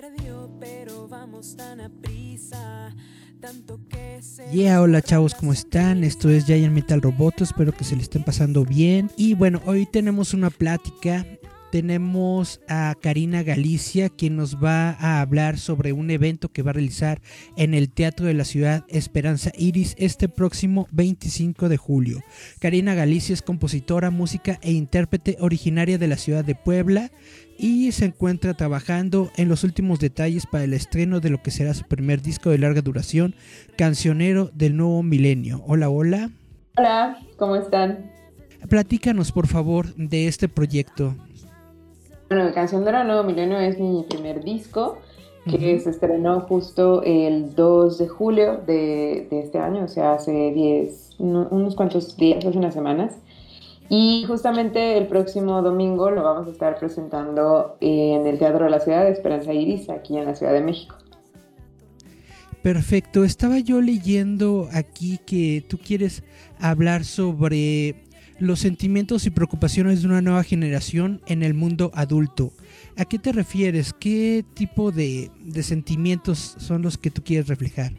Perdió, pero vamos tan a prisa. Tanto que se. Yeah, hola chavos, ¿cómo están? Esto es Giant Metal Roboto, espero que se le estén pasando bien. Y bueno, hoy tenemos una plática. Tenemos a Karina Galicia, quien nos va a hablar sobre un evento que va a realizar en el Teatro de la Ciudad Esperanza Iris este próximo 25 de julio. Karina Galicia es compositora, música e intérprete originaria de la ciudad de Puebla y se encuentra trabajando en los últimos detalles para el estreno de lo que será su primer disco de larga duración, Cancionero del Nuevo Milenio. Hola, hola. Hola, ¿cómo están? Platícanos por favor de este proyecto. Bueno, Cancionero del Nuevo Milenio es mi primer disco que Ujú. se estrenó justo el 2 de julio de, de este año, o sea, hace 10, uno- unos cuantos días, hace unas semanas. Y justamente el próximo domingo lo vamos a estar presentando en el Teatro de la Ciudad de Esperanza Iris, aquí en la Ciudad de México. Perfecto, estaba yo leyendo aquí que tú quieres hablar sobre los sentimientos y preocupaciones de una nueva generación en el mundo adulto. ¿A qué te refieres? ¿Qué tipo de, de sentimientos son los que tú quieres reflejar?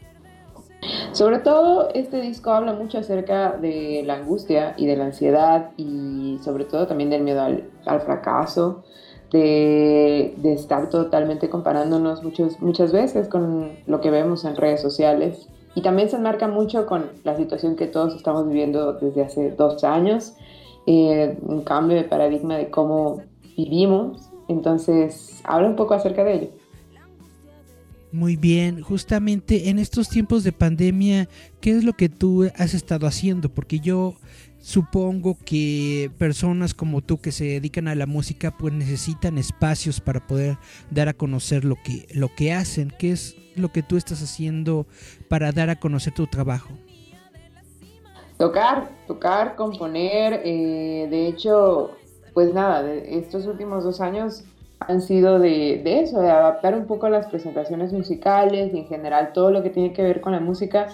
Sobre todo, este disco habla mucho acerca de la angustia y de la ansiedad y sobre todo también del miedo al, al fracaso, de, de estar totalmente comparándonos muchos, muchas veces con lo que vemos en redes sociales. Y también se enmarca mucho con la situación que todos estamos viviendo desde hace dos años, eh, un cambio de paradigma de cómo vivimos. Entonces, habla un poco acerca de ello. Muy bien, justamente en estos tiempos de pandemia, ¿qué es lo que tú has estado haciendo? Porque yo supongo que personas como tú que se dedican a la música pues necesitan espacios para poder dar a conocer lo que, lo que hacen. ¿Qué es lo que tú estás haciendo para dar a conocer tu trabajo? Tocar, tocar, componer. eh, de hecho, pues nada, de estos últimos dos años han sido de, de eso, de adaptar un poco las presentaciones musicales y en general todo lo que tiene que ver con la música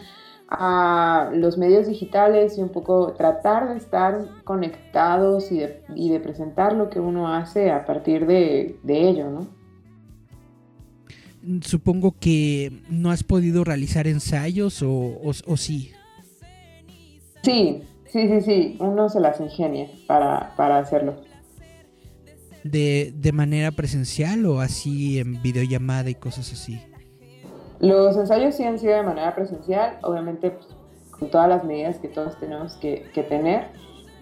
a los medios digitales y un poco tratar de estar conectados y de, y de presentar lo que uno hace a partir de, de ello, ¿no? Supongo que no has podido realizar ensayos o, o, o sí. Sí, sí, sí, sí, uno se las ingenia para, para hacerlo. De, de manera presencial o así en videollamada y cosas así. Los ensayos sí han sido de manera presencial, obviamente pues, con todas las medidas que todos tenemos que, que tener,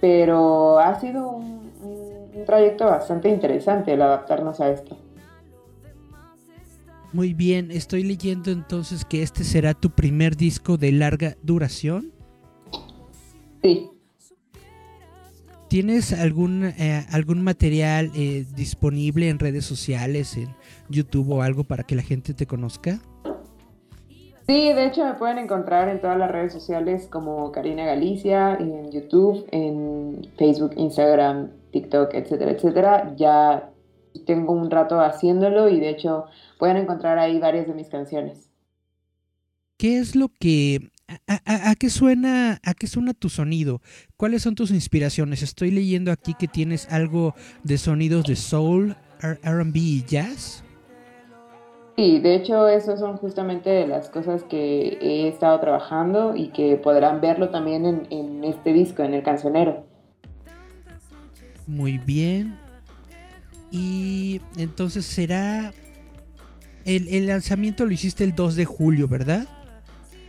pero ha sido un, un- un trayecto bastante interesante el adaptarnos a esto. Muy bien, estoy leyendo entonces que este será tu primer disco de larga duración. Sí, ¿Tienes algún, eh, algún material eh, disponible en redes sociales, en YouTube o algo para que la gente te conozca? sí, de hecho me pueden encontrar en todas las redes sociales como Karina Galicia, en YouTube, en Facebook, Instagram, TikTok, etcétera, etcétera. Ya tengo un rato haciéndolo y de hecho pueden encontrar ahí varias de mis canciones. ¿Qué es lo que... A, a- a qué suena, ¿A qué suena tu sonido? ¿Cuáles son tus inspiraciones? Estoy leyendo aquí que tienes algo de sonidos de soul, RB y jazz. Sí, de hecho, esas son justamente las cosas que he estado trabajando y que podrán verlo también en, en este disco, en el cancionero. Muy bien. Y entonces será... El, el lanzamiento lo hiciste el 2 de julio, ¿verdad?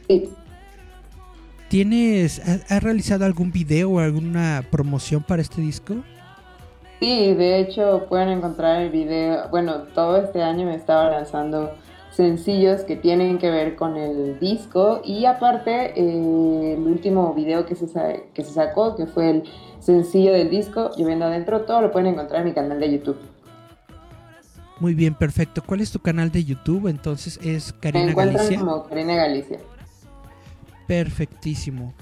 Sí. ¿Tienes, ha- has realizado algún video o alguna promoción para este disco? Sí, de hecho pueden encontrar el video, bueno, todo este año me estaba lanzando sencillos que tienen que ver con el disco y aparte eh, el último video que se, que se sacó, que fue el sencillo del disco, Lloviendo Adentro, todo lo pueden encontrar en mi canal de YouTube. Muy bien, perfecto. ¿Cuál es tu canal de YouTube? Entonces es Karina Me Galicia. como Karina Galicia. Perfectísimo.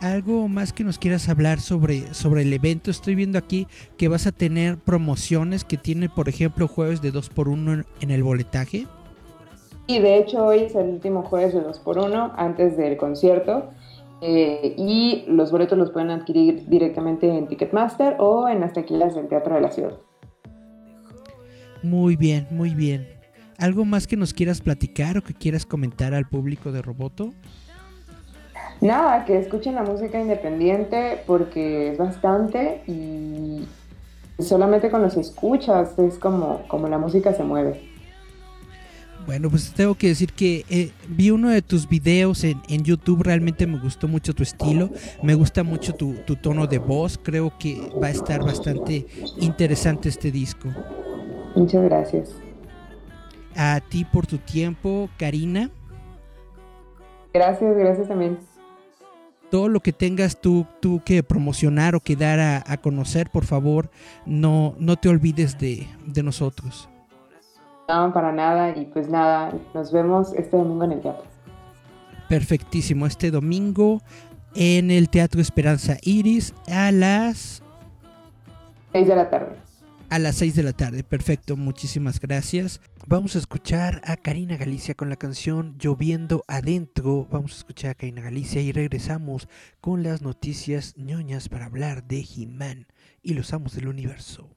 ¿Algo más que nos quieras hablar sobre, sobre el evento? Estoy viendo aquí que vas a tener promociones que tiene, por ejemplo, jueves de 2x1 en el boletaje. Y de hecho hoy es el último jueves de 2x1 antes del concierto. Eh, y los boletos los pueden adquirir directamente en Ticketmaster o en las taquillas del Teatro de la Ciudad. Muy bien, muy bien. ¿Algo más que nos quieras platicar o que quieras comentar al público de Roboto? Nada, que escuchen la música independiente porque es bastante y solamente con los escuchas es como, como la música se mueve. Bueno, pues tengo que decir que eh, vi uno de tus videos en, YouTube, realmente me gustó mucho tu estilo, me gusta mucho tu, tono de voz, creo que va a estar bastante interesante este disco. Muchas gracias. A ti por tu tiempo, Karina. Gracias, gracias también. Todo lo que tengas tú, tú que promocionar o que dar a, conocer, por favor, no, no te olvides de, de nosotros. No, para nada. Y pues nada, nos vemos este domingo en el teatro. Perfectísimo. Este domingo en el Teatro Esperanza Iris a las 6 de la tarde. A las 6 de la tarde, perfecto, muchísimas gracias. Vamos a escuchar a Karina Galicia con la canción Lloviendo Adentro. Vamos a escuchar a Karina Galicia y regresamos con las noticias ñoñas para hablar de He-Man y los amos del universo.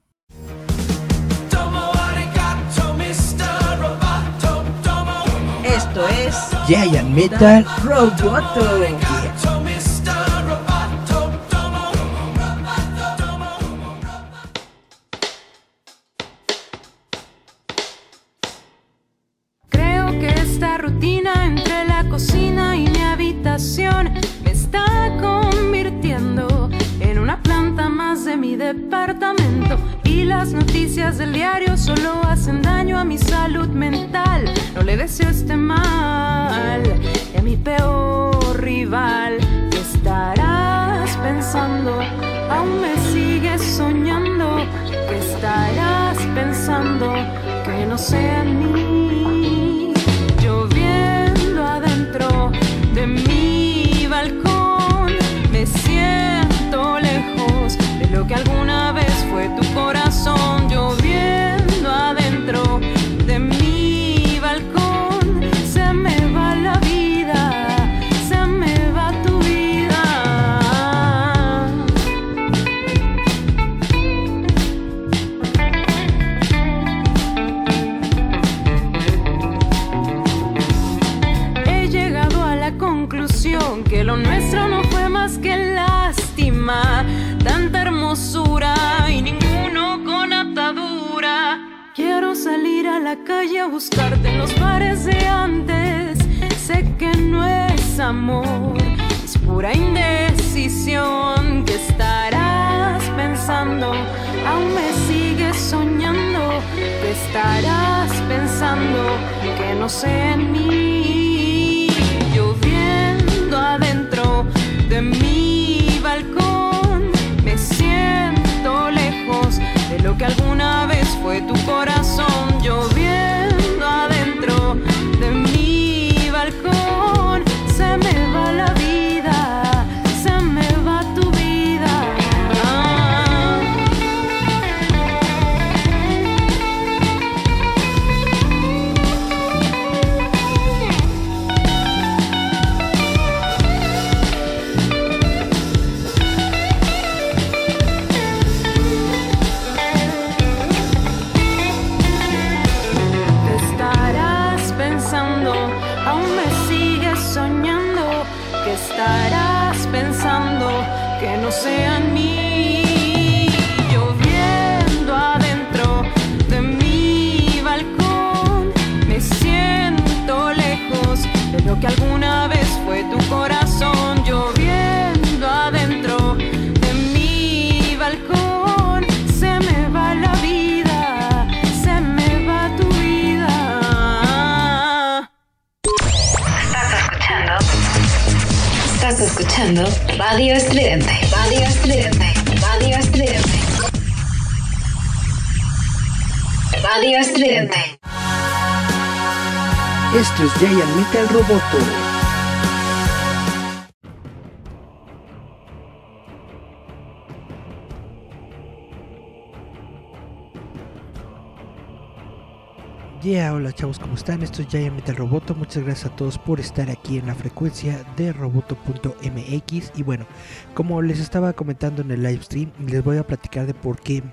Esto es Giant Metal Roboto. Y las noticias del diario solo hacen daño a mi salud mental. No le deseo este mal y a mi peor rival. ¿Qué estarás pensando? Aún me sigues soñando. ¿Qué estarás pensando? Que no sea en mí. Lloviendo adentro de mi lo que alguna vez fue calle a buscarte en los bares de antes. Sé que no es amor, es pura indecisión. que estarás pensando? Aún me sigues soñando. que estarás pensando? Que no sé en mí. Lloviendo adentro de mi Radio Estridente. Radio Estridente. Radio Estridente. Radio Estridente. Esto es Giant Metal Roboto. Yeah, hola chavos, ¿cómo están? Esto es Giant Metal Roboto. Muchas gracias a todos por estar aquí en la frecuencia de roboto.mx. Y bueno, como les estaba comentando en el live stream, les voy a platicar de por qué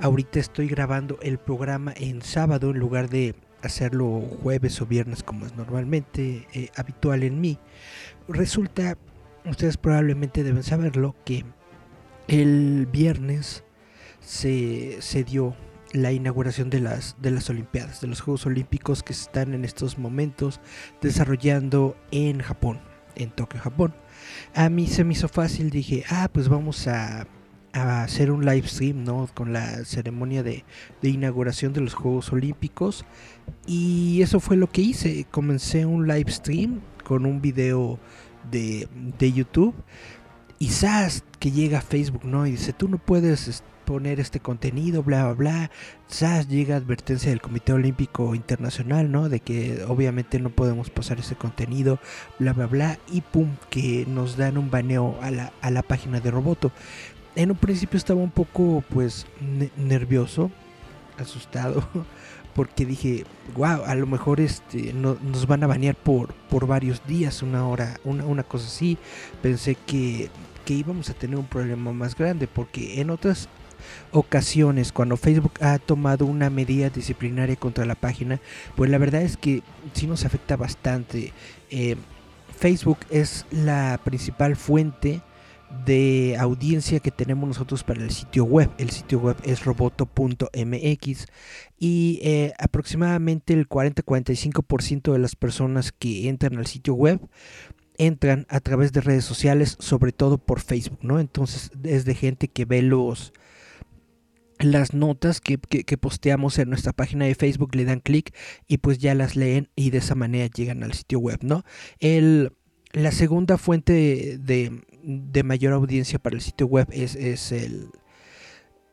ahorita estoy grabando el programa en sábado en lugar de hacerlo jueves o viernes como es normalmente eh, habitual en mí. Resulta, ustedes probablemente deben saberlo, que el viernes se, se dio la inauguración de las, de las Olimpiadas, de los Juegos Olímpicos que se están en estos momentos desarrollando en Japón, en Tokio, Japón. A mí se me hizo fácil, dije, ah, pues vamos a, a hacer un live stream, ¿no? Con la ceremonia de, de, inauguración de los Juegos Olímpicos. Y eso fue lo que hice. Comencé un live stream con un video de, de YouTube. Y SAS que llega a Facebook, ¿no? Y dice, tú no puedes poner este contenido, bla, bla, bla. SAS llega advertencia del Comité Olímpico Internacional, ¿no? De que obviamente no podemos pasar ese contenido, bla, bla, bla. Y pum, que nos dan un baneo a la, a la página de Roboto. En un principio estaba un poco, pues, ne nervioso, asustado. Porque dije, wow, a lo mejor este, no, nos van a banear por, por varios días, una hora, una, una cosa así. Pensé que que íbamos a tener un problema más grande porque en otras ocasiones cuando Facebook ha tomado una medida disciplinaria contra la página, pues la verdad es que sí nos afecta bastante. Eh, Facebook es la principal fuente de audiencia que tenemos nosotros para el sitio web. El sitio web es roboto.mx y eh, aproximadamente el 40-45% de las personas que entran al sitio web entran a través de redes sociales, sobre todo por Facebook, ¿no? Entonces es de gente que ve los las notas que, que, posteamos en nuestra página de Facebook le dan clic y pues ya las leen y de esa manera llegan al sitio web, ¿no? El, la segunda fuente de, de, mayor audiencia para el sitio web es, es el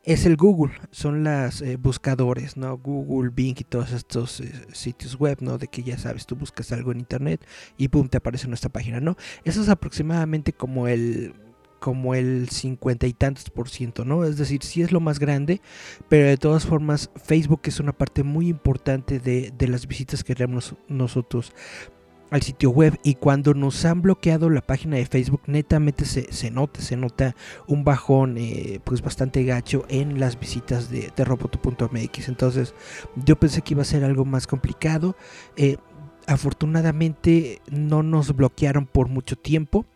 es el Google, son las eh, buscadores, ¿no? Google, Bing y todos estos eh, sitios web, ¿no? De que ya sabes, tú buscas algo en internet y pum, te aparece nuestra página, ¿no? Eso es aproximadamente como el como el cincuenta y tantos por ciento, ¿no? Es decir, sí es lo más grande, pero de todas formas Facebook es una parte muy importante de, de las visitas que tenemos nosotros al sitio web y cuando nos han bloqueado la página de Facebook netamente se, se nota, se nota un bajón eh, pues bastante gacho en las visitas de, de roboto.mx entonces yo pensé que iba a ser algo más complicado. Eh, afortunadamente no nos bloquearon por mucho tiempo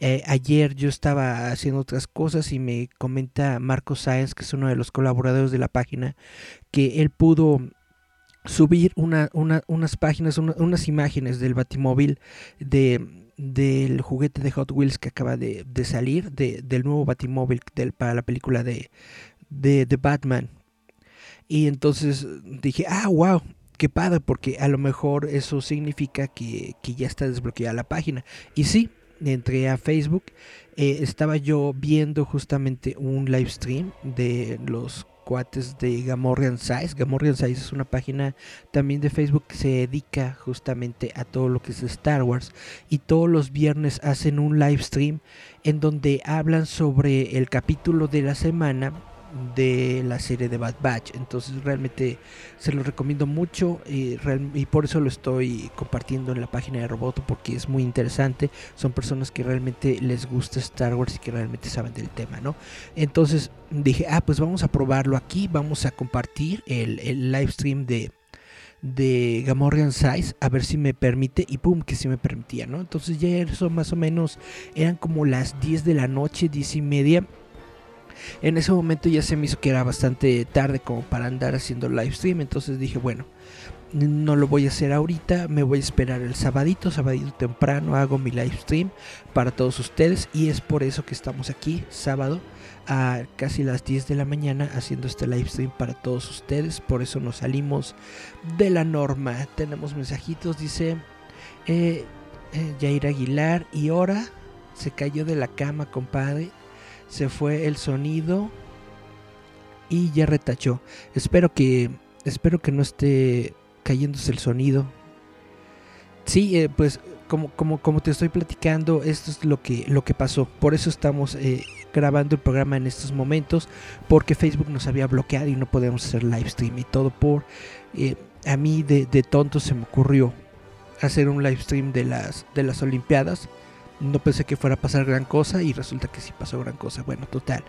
eh, ayer yo estaba haciendo otras cosas y me comenta Marco Sáenz, que es uno de los colaboradores de la página, que él pudo subir una, una, unas páginas, una, unas imágenes del batimóvil de, del juguete de Hot Wheels que acaba de, salir, de, del nuevo batimóvil para la película de, de, de Batman. Y entonces dije, ah, wow, qué padre, porque a lo mejor eso significa que, que, ya está desbloqueada la página. Y sí, entré a Facebook, eh, estaba yo viendo justamente un live stream de los cuates de Gamorrean Size. Gamorrean Size es una página también de Facebook que se dedica justamente a todo lo que es Star Wars y todos los viernes hacen un live stream en donde hablan sobre el capítulo de la semana de la serie de Bad Batch. Entonces realmente se lo recomiendo mucho y, por eso lo estoy compartiendo en la página de Roboto porque es muy interesante. Son personas que realmente les gusta Star Wars y que realmente saben del tema, ¿no? Entonces dije, ah, pues vamos a probarlo aquí, vamos a compartir el, el live stream de de Gamorrean Size a ver si me permite y pum que si me permitía no entonces ya eso más o menos eran como las 10 de la noche 10 y media en ese momento ya se me hizo que era bastante tarde como para andar haciendo live stream, entonces dije, bueno, no lo voy a hacer ahorita, me voy a esperar el sabadito, sabadito temprano hago mi live stream para todos ustedes y es por eso que estamos aquí sábado a casi las 10 de la mañana haciendo este live stream para todos ustedes, por eso nos salimos de la norma. Tenemos mensajitos, dice eh, eh, Jair Aguilar y ahora Se cayó de la cama, compadre. Se fue el sonido. Y ya retachó. Espero que. Espero que no esté cayéndose el sonido. Sí, eh, pues como, como, como te estoy platicando, esto es lo que, lo que pasó. Por eso estamos eh, grabando el programa en estos momentos. Porque Facebook nos había bloqueado y no podíamos hacer live stream. Y todo por... Eh, a mí de, de tonto se me ocurrió hacer un live stream de las, de las Olimpiadas. No pensé que fuera a pasar gran cosa y resulta que sí pasó gran cosa. Bueno, total.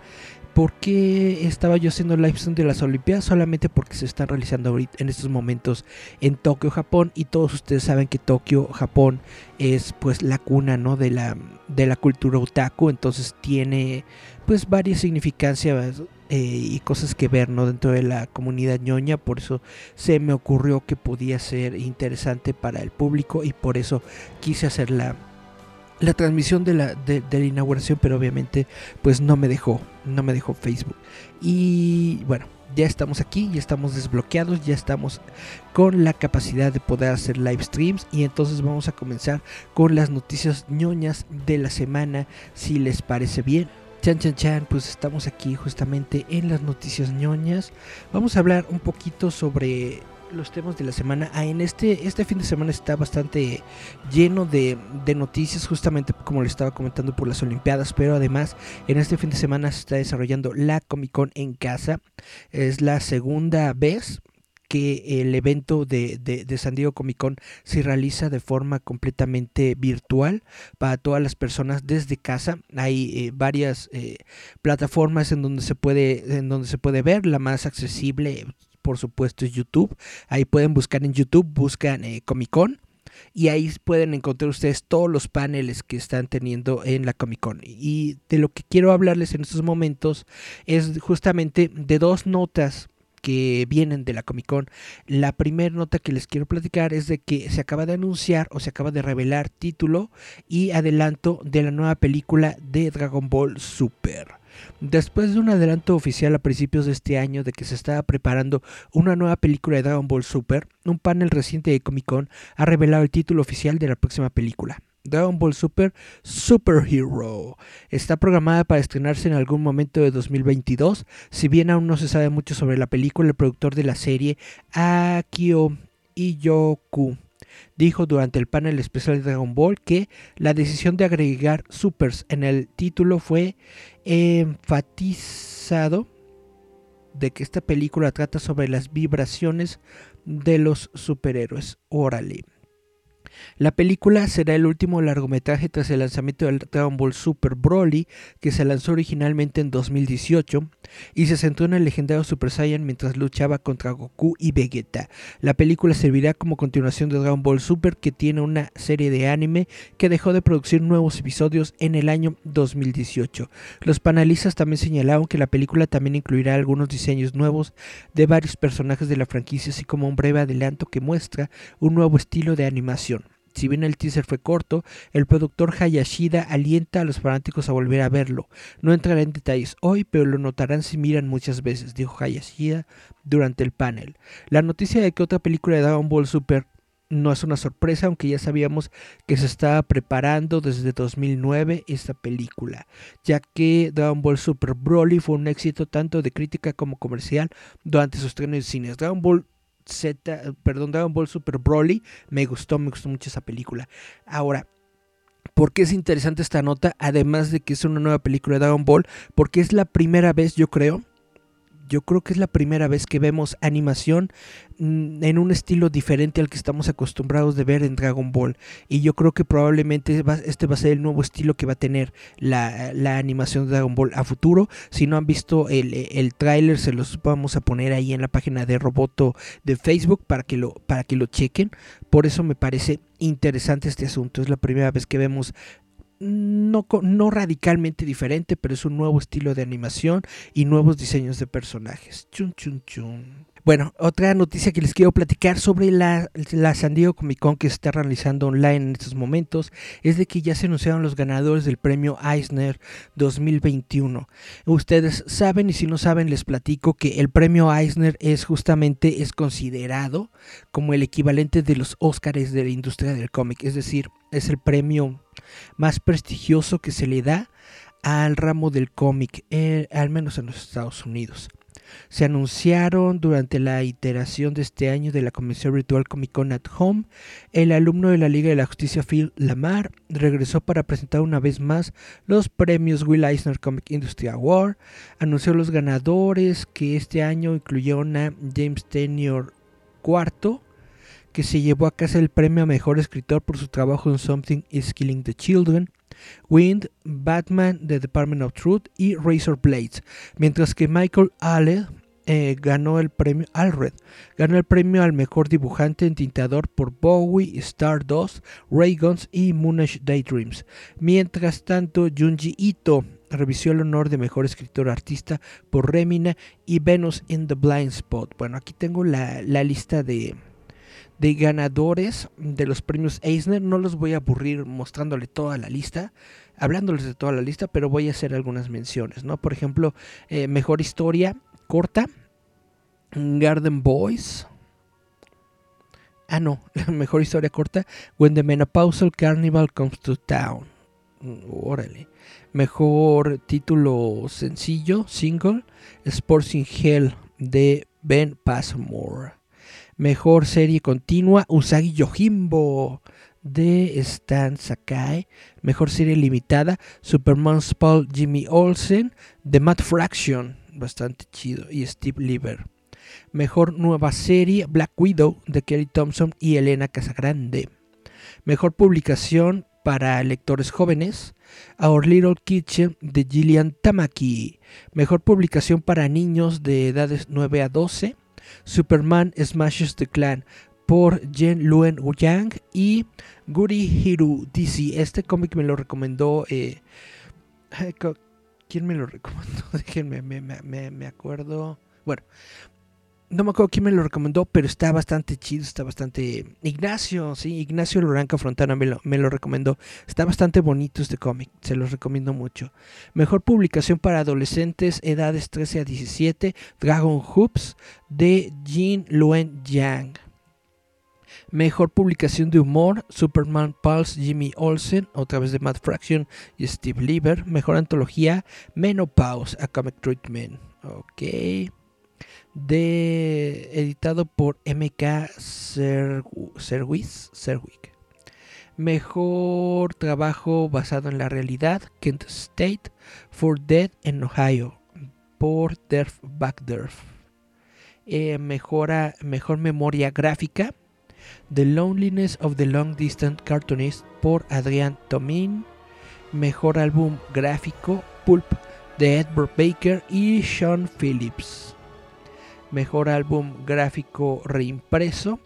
¿Por qué estaba yo haciendo live stream de las Olimpiadas? Solamente porque se están realizando ahorita en estos momentos en Tokio, Japón. Y todos ustedes saben que Tokio, Japón es pues la cuna ¿no? de, la, de la cultura otaku. Entonces tiene pues varias significancias eh, y cosas que ver ¿no? dentro de la comunidad ñoña. Por eso se me ocurrió que podía ser interesante para el público y por eso quise hacer la, transmisión de la, de la inauguración, pero obviamente pues no me dejó, no me dejó Facebook. Y bueno, ya estamos aquí, ya estamos desbloqueados, ya estamos con la capacidad de poder hacer live streams y entonces vamos a comenzar con las noticias ñoñas de la semana, si les parece bien. Chan chan chan, pues estamos aquí justamente en las noticias ñoñas. Vamos a hablar un poquito sobre los temas de la semana. Ah, en este, este fin de semana está bastante lleno de, de, noticias, justamente como le estaba comentando por las Olimpiadas, pero además en este fin de semana se está desarrollando la Comic Con en casa. Es la segunda vez que el evento de, de, San Diego Comic Con se realiza de forma completamente virtual para todas las personas desde casa. Hay eh, varias eh, plataformas en donde se puede en donde se puede ver. La más accesible, por supuesto, es YouTube. Ahí pueden buscar en YouTube, buscan eh, Comic Con y ahí pueden encontrar ustedes todos los paneles que están teniendo en la Comic Con. Y de lo que quiero hablarles en estos momentos es justamente de dos notas que vienen de la Comic Con. La primera nota que les quiero platicar es de que se acaba de anunciar o se acaba de revelar título y adelanto de la nueva película de Dragon Ball Super. Después de un adelanto oficial a principios de este año de que se estaba preparando una nueva película de Dragon Ball Super, un panel reciente de Comic Con ha revelado el título oficial de la próxima película. Dragon Ball Super Superhero. Está programada para estrenarse en algún momento de 2022. Si bien aún no se sabe mucho sobre la película, el productor de la serie, Akio Iyoku, dijo durante el panel especial de Dragon Ball que la decisión de agregar supers en el título fue enfatizado de que esta película trata sobre las vibraciones de los superhéroes. Órale. La película será el último largometraje tras el lanzamiento del Dragon Ball Super Broly, que se lanzó originalmente en 2018 y se centró en el legendario Super Saiyan mientras luchaba contra Goku y Vegeta. La película servirá como continuación de Dragon Ball Super, que tiene una serie de anime que dejó de producir nuevos episodios en el año 2018. Los panelistas también señalaron que la película también incluirá algunos diseños nuevos de varios personajes de la franquicia, así como un breve adelanto que muestra un nuevo estilo de animación. Si bien el teaser fue corto, el productor Hayashida alienta a los fanáticos a volver a verlo. No entrará en detalles hoy, pero lo notarán si miran muchas veces, dijo Hayashida durante el panel. La noticia de que otra película de Dragon Ball Super no es una sorpresa, aunque ya sabíamos que se estaba preparando desde 2009 esta película, ya que Dragon Ball Super Broly fue un éxito tanto de crítica como comercial durante sus estrenos en cines. Dragon Ball Z, perdón, Dragon Ball Super Broly, me gustó, me gustó mucho esa película. Ahora, ¿por qué es interesante esta nota? Además de que es una nueva película de Dragon Ball, porque es la primera vez, yo creo, yo creo que es la primera vez que vemos animación en un estilo diferente al que estamos acostumbrados de ver en Dragon Ball. Y yo creo que probablemente este va a ser el nuevo estilo que va a tener la, animación de Dragon Ball a futuro. Si no han visto el, el tráiler, se los vamos a poner ahí en la página de Roboto de Facebook para que, para que lo chequen. Por eso me parece interesante este asunto. Es la primera vez que vemos no, no, radicalmente diferente, pero es un nuevo estilo de animación y nuevos diseños de personajes. Chun, chun, chun. Bueno, otra noticia que les quiero platicar sobre la, la, San Diego Comic Con que se está realizando online en estos momentos es de que ya se anunciaron los ganadores del premio Eisner 2021. Ustedes saben y si no saben les platico que el premio Eisner es justamente es considerado como el equivalente de los Óscares de la industria del cómic, es decir, es el premio más prestigioso que se le da al ramo del cómic, eh, al menos en los Estados Unidos se anunciaron durante la iteración de este año de la Convención Virtual Comic Con at Home. El alumno de la Liga de la Justicia Phil Lamar regresó para presentar una vez más los premios Will Eisner Comic Industry Award. Anunció los ganadores que este año incluyeron a James Tennior IV, que se llevó a casa el premio a mejor escritor por su trabajo en Something is Killing the Children. Wind, Batman, The Department of Truth y Razor Blades, mientras que Michael Alred eh, ganó el premio Alred, ganó el premio al mejor dibujante en tintador por Bowie, Stardust, Ray Guns y Moonish Daydreams. Mientras tanto, Junji Ito revisó el honor de mejor escritor artista por Remina y Venus in the Blind Spot. Bueno, aquí tengo la lista de, de ganadores de los premios Eisner. No los voy a aburrir mostrándole toda la lista, hablándoles de toda la lista, pero voy a hacer algunas menciones, ¿no? Por ejemplo, eh, mejor historia corta, Garden Boys. Ah, no, mejor historia corta, When the Menopausal Carnival Comes to Town. Mm, órale. Mejor título sencillo, single, Sports in Hell de Ben Passmore. Mejor serie continua, Usagi Yojimbo de Stan Sakai. Mejor serie limitada, Superman's Paul Jimmy Olsen de Matt Fraction, bastante chido, y Steve Lieber. Mejor nueva serie, Black Widow de Kerry Thompson y Elena Casagrande. Mejor publicación para lectores jóvenes, Our Little Kitchen de Gillian Tamaki. Mejor publicación para niños de edades 9 a 12, Superman Smashes the Clan por Jen Luen Yang y Guri Hiru DC. Este cómic me lo recomendó. Eh, ¿Quién me lo recomendó? Déjenme, me, acuerdo. Bueno, no me acuerdo quién me lo recomendó, pero está bastante chido, está bastante... Ignacio, sí, Ignacio Loranca Frontana me lo, me lo recomendó. Está bastante bonito este cómic, se los recomiendo mucho. Mejor publicación para adolescentes, edades 13 a 17, Dragon Hoops, de Jin Luen Yang. Mejor publicación de humor, Superman Pulse, Jimmy Olsen, otra vez de Matt Fraction y Steve Lieber. Mejor antología, Menopause, A Comic Treatment. Ok de editado por MK Serwis, Serwick. Mejor trabajo basado en la realidad, Kent State, for Dead en Ohio, por Derf Backderf. Eh, mejora, mejor memoria gráfica, The Loneliness of the Long Distance Cartoonist, por Adrian Tomin. Mejor álbum gráfico, Pulp, de Edward Baker y Sean Phillips. Mejor álbum gráfico reimpreso.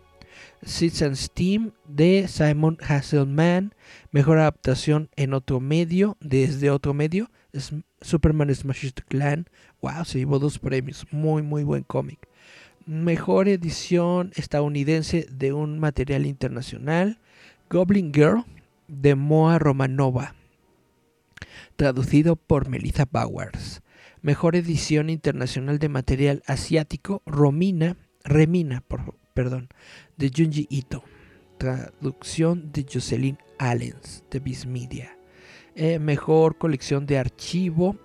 Seeds and Steam de Simon Hasselman. Mejor adaptación en otro medio, desde otro medio. Es Superman Smash Clan. Wow, se llevó dos premios. Muy, muy buen cómic. Mejor edición estadounidense de un material internacional. Goblin Girl de Moa Romanova. Traducido por Melissa Bowers. Mejor edición internacional de material asiático, Romina, Remina, perdón, de Junji Ito. Traducción de Jocelyn Allens, de Viz Media. Eh, mejor colección de archivo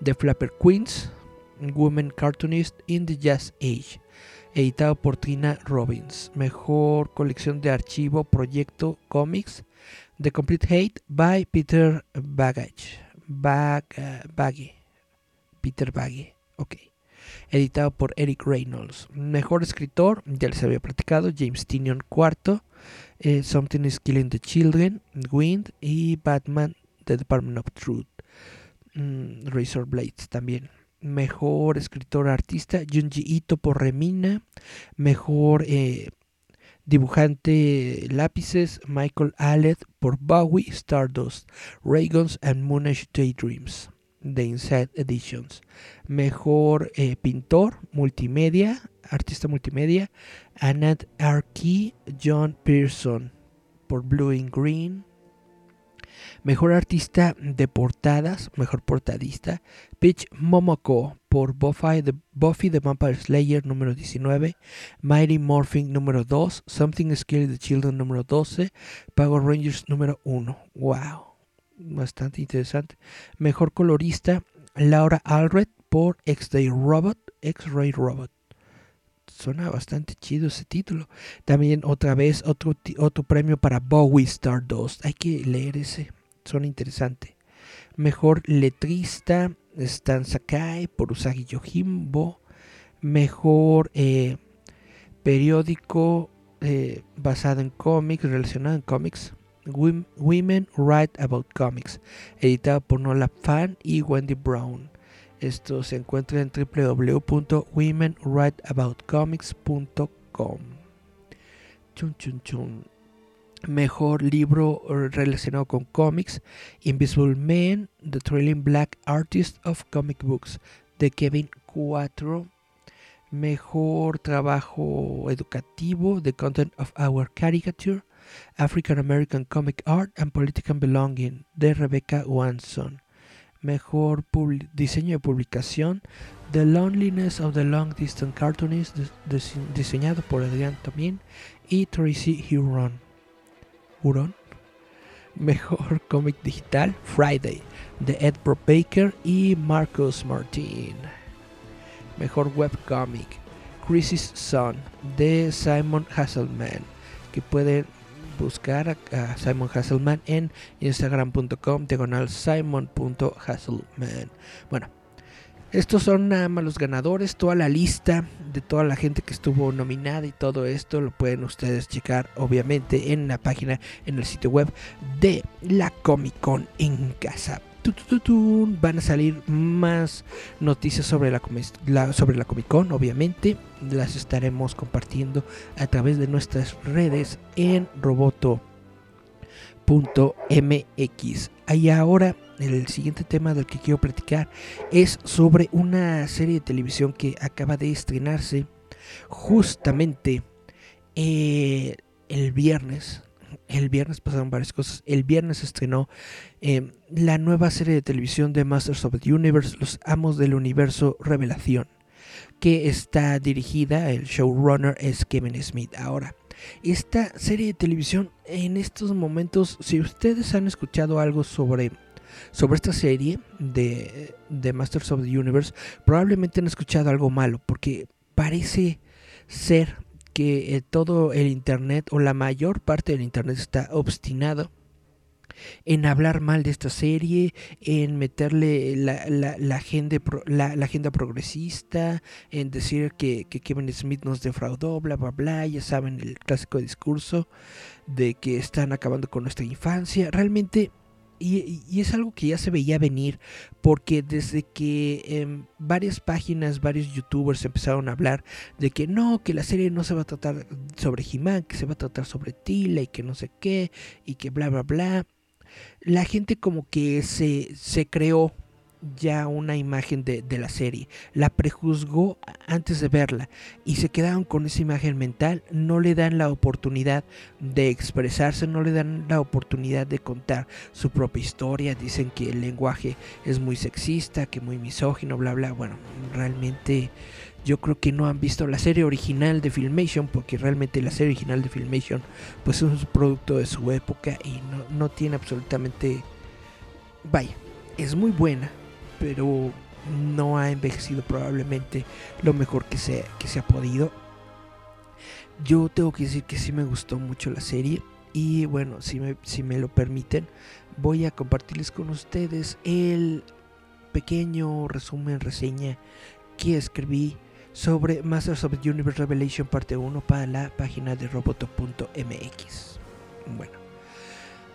de Flapper Queens, Women Cartoonist in the Jazz Age, editado por Tina Robbins. Mejor colección de archivo Proyecto Comics, The Complete Hate by Peter Baggage. Bag, Baggy. Peter Bagge. Ok. Editado por Eric Reynolds. Mejor escritor, ya les había platicado, James Tinion IV. Eh, Something is Killing the Children, Wind y Batman, The Department of Truth. Mm, Razor Blades también. Mejor escritor artista, Junji Ito por Remina. Mejor eh, dibujante lápices, Michael Allet por Bowie, Stardust, Rayguns and Moonish Daydreams. De Inside Editions. Mejor eh, pintor multimedia, artista multimedia, Anat Arki, John Pearson por Blue and Green. Mejor artista de portadas, mejor portadista, Pitch Momoko por Buffy the, Buffy the Vampire Slayer número 19, Mighty Morphin número 2, Something Scary the Children número 12, Power Rangers número 1. ¡Wow! Bastante interesante. Mejor colorista, Laura Alred por X-Ray Robot, X-Ray Robot. Suena bastante chido ese título. También otra vez otro, otro premio para Bowie Stardust. Hay que leer ese. Suena interesante. Mejor letrista, Stan Sakai por Usagi Yojimbo. Mejor eh, periódico eh, basado en cómics, relacionado en cómics. Women Write About Comics, editado por Nola Fan y Wendy Brown. Esto se encuentra en www.womenwriteaboutcomics.com. Chun chun chun. Mejor libro relacionado con cómics: Invisible Man, The Trailing Black Artist of Comic Books, de Kevin 4. Mejor trabajo educativo: The Content of Our Caricature, African American Comic Art and Political Belonging, de Rebecca Wanson. Mejor diseño de publicación: The Loneliness of the Long Distance Cartoonist, diseñado por Adrian Tomín y Tracy Huron. Huron. Mejor cómic digital: Friday, de Ed Baker y Marcus Martin. Mejor webcomic: Crisis Son, de Simon Hasselman, que pueden buscar a, Simon Hasselman en instagram.com diagonal simon.hasselman. Bueno, estos son nada más los ganadores, toda la lista de toda la gente que estuvo nominada y todo esto lo pueden ustedes checar obviamente en la página, en el sitio web de la Comic Con en casa van a salir más noticias sobre la, sobre la Comic Con, obviamente. Las estaremos compartiendo a través de nuestras redes en roboto.mx. Y ahora el siguiente tema del que quiero platicar es sobre una serie de televisión que acaba de estrenarse justamente eh, el viernes el viernes pasaron varias cosas. El viernes estrenó em, la nueva serie de televisión de Masters of the Universe, Los Amos del Universo Revelación, que está dirigida, el showrunner es Kevin Smith. Ahora, esta serie de televisión en estos momentos, si ustedes han escuchado algo sobre sobre esta serie de, de, Masters of the Universe, probablemente han escuchado algo malo, porque parece ser que eh, todo el Internet o la mayor parte del Internet está obstinado en hablar mal de esta serie, en meterle la, la, agenda, la, agenda progresista, en decir que, que, Kevin Smith nos defraudó, bla, bla, bla, ya saben el clásico discurso de que están acabando con nuestra infancia. Realmente y, es algo que ya se veía venir porque desde que em, varias páginas, varios youtubers empezaron a hablar de que no, que la serie no se va a tratar sobre he que se va a tratar sobre Tila y que no sé qué y que bla bla bla, la gente como que se, se creó ya una imagen de, la serie, la prejuzgó antes de verla y se quedaron con esa imagen mental, no le dan la oportunidad de expresarse, no le dan la oportunidad de contar su propia historia, dicen que el lenguaje es muy sexista, que muy misógino, bla bla, bueno, realmente yo creo que no han visto la serie original de Filmation porque realmente la serie original de Filmation pues es un producto de su época y no, no tiene absolutamente vaya es muy buena pero no ha envejecido probablemente lo mejor que se, que se ha podido. Yo tengo que decir que sí me gustó mucho la serie y bueno, si me, si me lo permiten, voy a compartirles con ustedes el pequeño resumen, reseña que escribí sobre Masters of the Universe Revelation parte 1 para la página de roboto.mx. Bueno,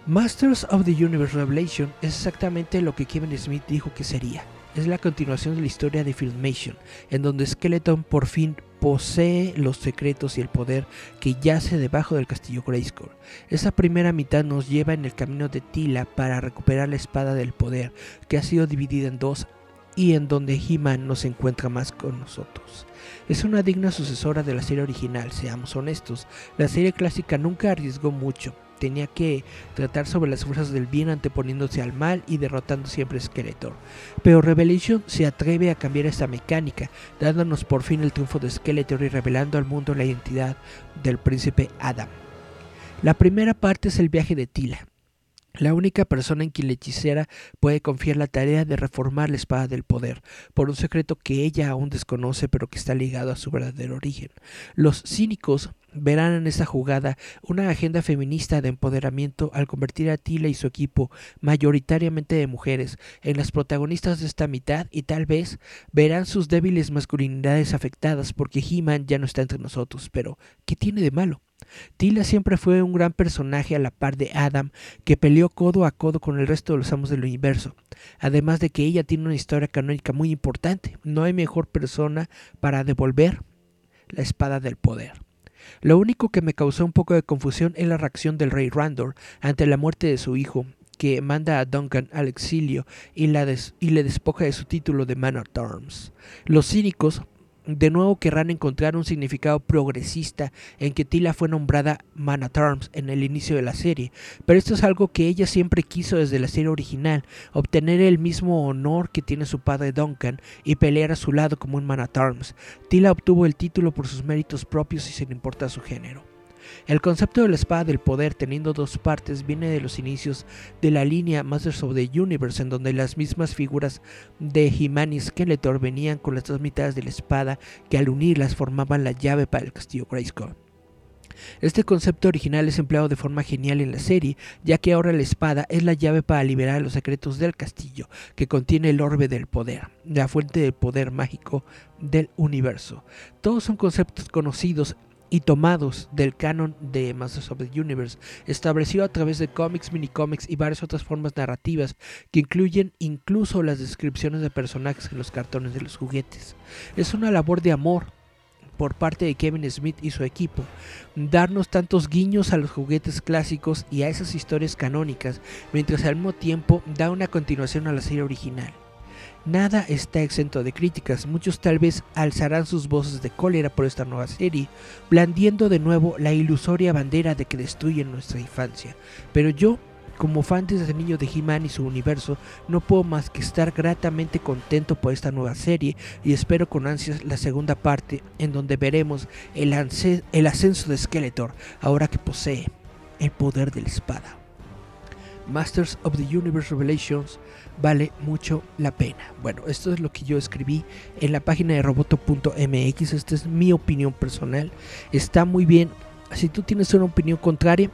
Masters of the Universe Revelation es exactamente lo que Kevin Smith dijo que sería. Es la continuación de la historia de Filmation, en donde Skeleton por fin posee los secretos y el poder que yace debajo del castillo Grayskull. Esa primera mitad nos lleva en el camino de Tila para recuperar la espada del poder, que ha sido dividida en dos y en donde He-Man no se encuentra más con nosotros. Es una digna sucesora de la serie original, seamos honestos. La serie clásica nunca arriesgó mucho, tenía que tratar sobre las fuerzas del bien anteponiéndose al mal y derrotando siempre a Skeletor. Pero Revelation se atreve a cambiar esta mecánica, dándonos por fin el triunfo de Skeletor y revelando al mundo la identidad del príncipe Adam. La primera parte es el viaje de Tila, la única persona en quien la hechicera puede confiar la tarea de reformar la espada del poder, por un secreto que ella aún desconoce pero que está ligado a su verdadero origen. Los cínicos verán en esta jugada una agenda feminista de empoderamiento al convertir a Tila y su equipo, mayoritariamente de mujeres, en las protagonistas de esta mitad y tal vez verán sus débiles masculinidades afectadas porque He-Man ya no está entre nosotros. Pero, ¿qué tiene de malo? Tila siempre fue un gran personaje a la par de Adam, que peleó codo a codo con el resto de los amos del universo. Además de que ella tiene una historia canónica muy importante, no hay mejor persona para devolver la espada del poder. Lo único que me causó un poco de confusión es la reacción del rey Randor ante la muerte de su hijo, que manda a Duncan al exilio y, le despoja de su título de Man at Arms. Los cínicos de nuevo querrán encontrar un significado progresista en que Tila fue nombrada Man at Arms en el inicio de la serie, pero esto es algo que ella siempre quiso desde la serie original, obtener el mismo honor que tiene su padre Duncan y pelear a su lado como un Man at Arms. Tila obtuvo el título por sus méritos propios y sin importar su género. El concepto de la espada del poder teniendo dos partes viene de los inicios de la línea Masters of the Universe en donde las mismas figuras de He-Man y Skeletor venían con las dos mitades de la espada que al unirlas formaban la llave para el castillo Grayskull. Este concepto original es empleado de forma genial en la serie, ya que ahora la espada es la llave para liberar los secretos del castillo, que contiene el orbe del poder, la fuente del poder mágico del universo. Todos son conceptos conocidos y tomados del canon de Masters of the Universe, establecido a través de cómics, minicómics y varias otras formas narrativas que incluyen incluso las descripciones de personajes en los cartones de los juguetes. Es una labor de amor por parte de Kevin Smith y su equipo, darnos tantos guiños a los juguetes clásicos y a esas historias canónicas, mientras al mismo tiempo da una continuación a la serie original. Nada está exento de críticas, muchos tal vez alzarán sus voces de cólera por esta nueva serie, blandiendo de nuevo la ilusoria bandera de que destruyen nuestra infancia. Pero yo, como fan desde niño de He-Man y su universo, no puedo más que estar gratamente contento por esta nueva serie y espero con ansias la segunda parte en donde veremos el, el ascenso de Skeletor ahora que posee el poder de la espada. Masters of the Universe Revelations vale mucho la pena. Bueno, esto es lo que yo escribí en la página de roboto.mx. Esta es mi opinión personal. Está muy bien. Si tú tienes una opinión contraria,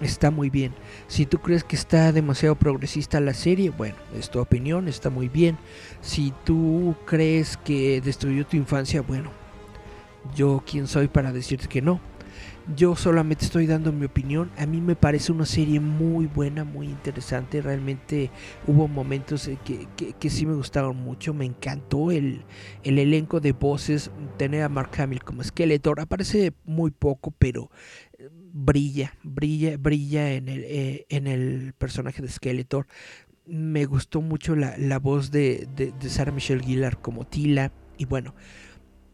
está muy bien. Si tú crees que está demasiado progresista la serie, bueno, es tu opinión, está muy bien. Si tú crees que destruyó tu infancia, bueno, yo quién soy para decirte que no. Yo solamente estoy dando mi opinión. A mí me parece una serie muy buena, muy interesante. Realmente hubo momentos que, que, sí me gustaron mucho. Me encantó el, el, elenco de voces. Tener a Mark Hamill como Skeletor. Aparece muy poco, pero eh, brilla, brilla, brilla en el, eh, en el personaje de Skeletor. Me gustó mucho la, la voz de, de, de Sarah Michelle Gellar como Tila. Y bueno,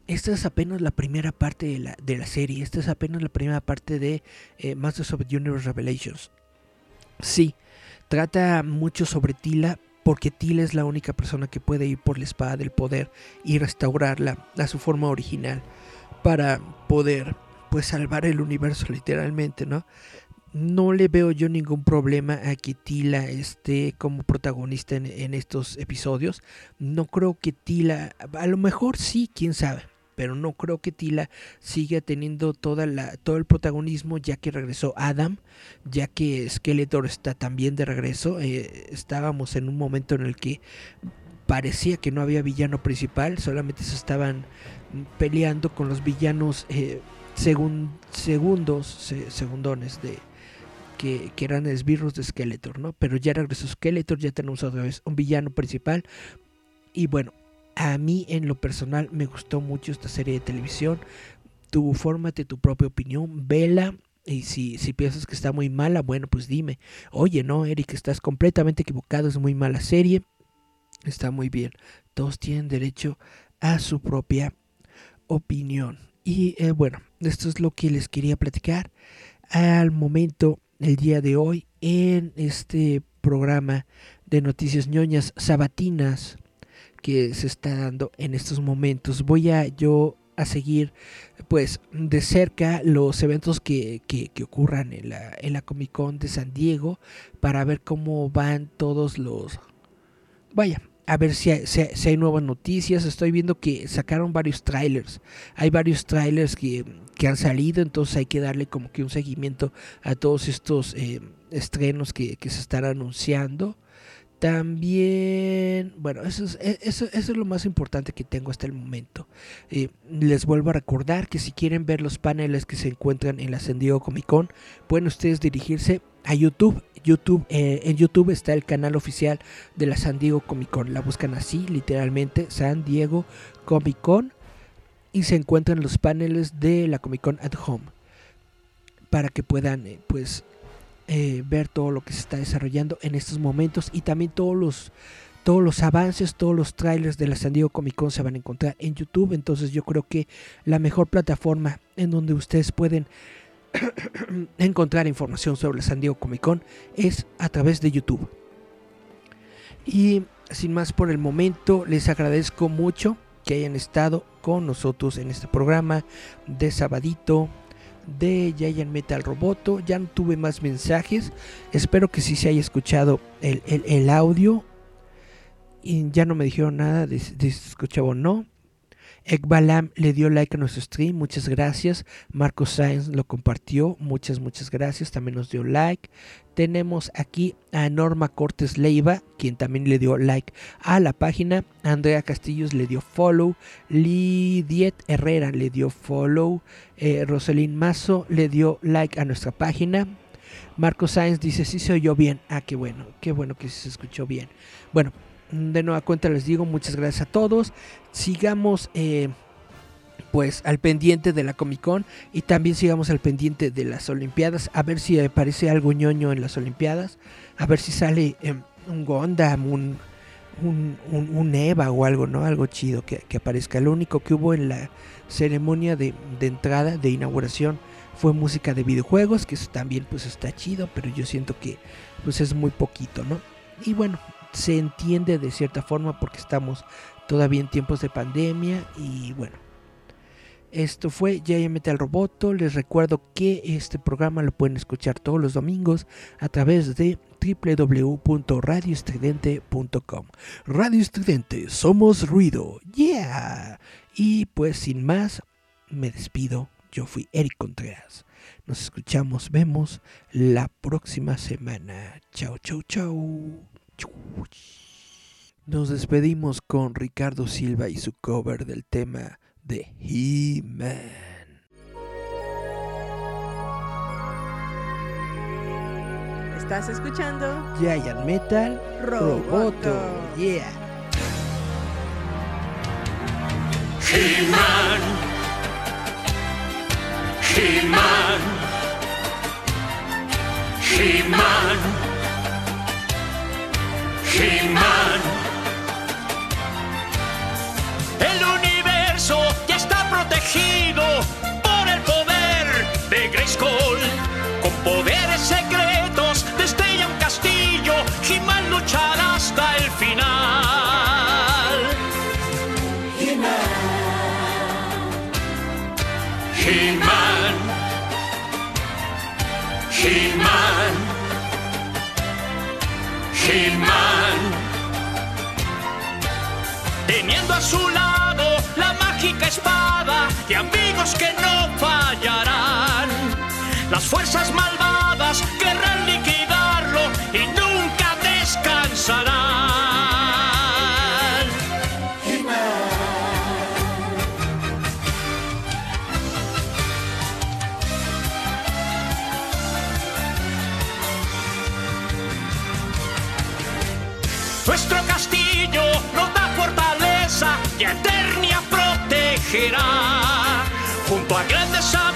esta es apenas la primera parte de la, de la serie. Esta es apenas la primera parte de eh, Masters of the Universe Revelations. Sí, trata mucho sobre Tila porque Tila es la única persona que puede ir por la espada del poder y restaurarla a su forma original para poder pues salvar el universo literalmente, ¿no? No le veo yo ningún problema a que Tila esté como protagonista en, en estos episodios. No creo que Tila, a lo mejor sí, quién sabe pero no creo que Tila siga teniendo toda la, todo el protagonismo ya que regresó Adam, ya que Skeletor está también de regreso. Eh, estábamos en un momento en el que parecía que no había villano principal, solamente se estaban peleando con los villanos eh, segundos, segundones de, que, que, eran esbirros de Skeletor, ¿no? Pero ya regresó Skeletor, ya tenemos otra vez un villano principal. Y bueno, A mí en lo personal me gustó mucho esta serie de televisión. Tu fórmate tu propia opinión, vela. Y si, si piensas que está muy mala, bueno, pues dime, oye, no, Eric, estás completamente equivocado, es muy mala serie. Está muy bien. Todos tienen derecho a su propia opinión. Y eh, bueno, esto es lo que les quería platicar al momento, el día de hoy, en este programa de noticias ñoñas sabatinas que se está dando en estos momentos. Voy a yo a seguir pues de cerca los eventos que, que, ocurran en la, en la Comic Con de San Diego para ver cómo van todos los vaya a ver si hay, si hay, nuevas noticias. Estoy viendo que sacaron varios trailers. Hay varios trailers que, que, han salido, entonces hay que darle como que un seguimiento a todos estos eh, estrenos que, que, se están anunciando. También, bueno, eso es, e, eso, eso es lo más importante que tengo hasta el momento. Eh, les vuelvo a recordar que si quieren ver los paneles que se encuentran en la San Diego Comic Con, pueden ustedes dirigirse a YouTube. YouTube eh, en YouTube está el canal oficial de la San Diego Comic Con. La buscan así, literalmente, San Diego Comic Con. Y se encuentran los paneles de la Comic Con at Home. Para que puedan, eh, pues, eh, ver todo lo que se está desarrollando en estos momentos y también todos los todos los avances, todos los trailers de la San Diego Comic Con se van a encontrar en YouTube. Entonces yo creo que la mejor plataforma en donde ustedes pueden encontrar información sobre la San Diego Comic Con es a través de YouTube. Y sin más por el momento, les agradezco mucho que hayan estado con nosotros en este programa de sabadito de Giant Metal Roboto. Ya no tuve más mensajes. Espero que sí se haya escuchado el, audio. Y ya no me dijeron nada si escuchaba o no. Ekbalam le dio like a nuestro stream, muchas gracias. Marco Sainz lo compartió, muchas, muchas gracias. También nos dio like. Tenemos aquí a Norma Cortes Leiva, quien también le dio like a la página. Andrea Castillos le dio follow. Lidiet Herrera le dio follow. Eh, Mazo le dio like a nuestra página. Marco Sainz dice, sí se oyó bien. Ah, qué bueno, qué bueno que se escuchó bien. Bueno, de nueva cuenta les digo muchas gracias a todos. Sigamos eh, pues al pendiente de la Comic Con y también sigamos al pendiente de las Olimpiadas. A ver si aparece algo ñoño en las Olimpiadas. A ver si sale em, un Gondam, un, un, Eva o algo, ¿no? Algo chido que, aparezca. Lo único que hubo en la ceremonia de, de entrada, de inauguración, fue música de videojuegos, que eso también pues está chido, pero yo siento que pues es muy poquito, ¿no? Y bueno, se entiende de cierta forma porque estamos todavía en tiempos de pandemia y bueno. Esto fue JMT al Roboto. Les recuerdo que este programa lo pueden escuchar todos los domingos a través de www.radioestridente.com. Radio Estridente, somos ruido. Yeah. Y pues sin más, me despido. Yo fui Eric Contreras. Nos escuchamos, vemos la próxima semana. Chao, chao, chao. Nos despedimos con Ricardo Silva y su cover del tema de He-Man. Estás escuchando Giant Metal Roboto. Yeah. He-Man. He-Man. He-Man. He-Man. El universo ya está protegido por el poder de Grayskull. Con poderes secretos destella un castillo. He-Man luchará hasta el final. He-Man. He-Man. He-Man. He-Man. A su lado la mágica espada y amigos que no fallarán. Las fuerzas malvadas regirá. Junto a grandes amigos,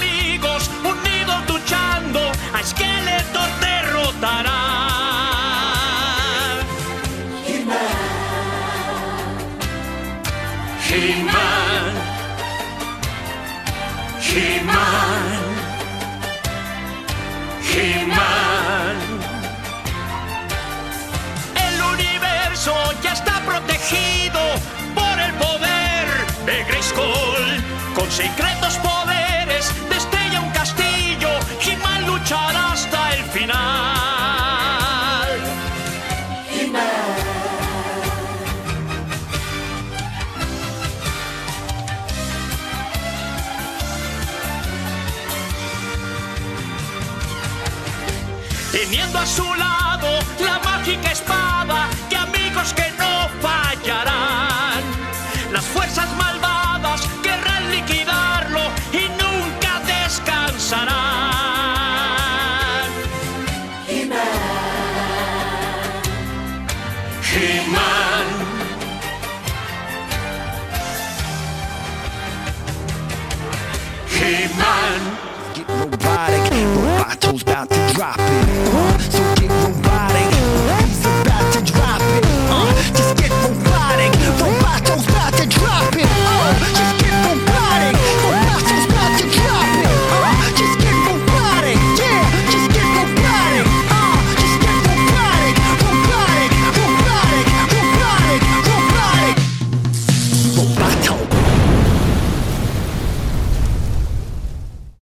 Grayskull. Con secretos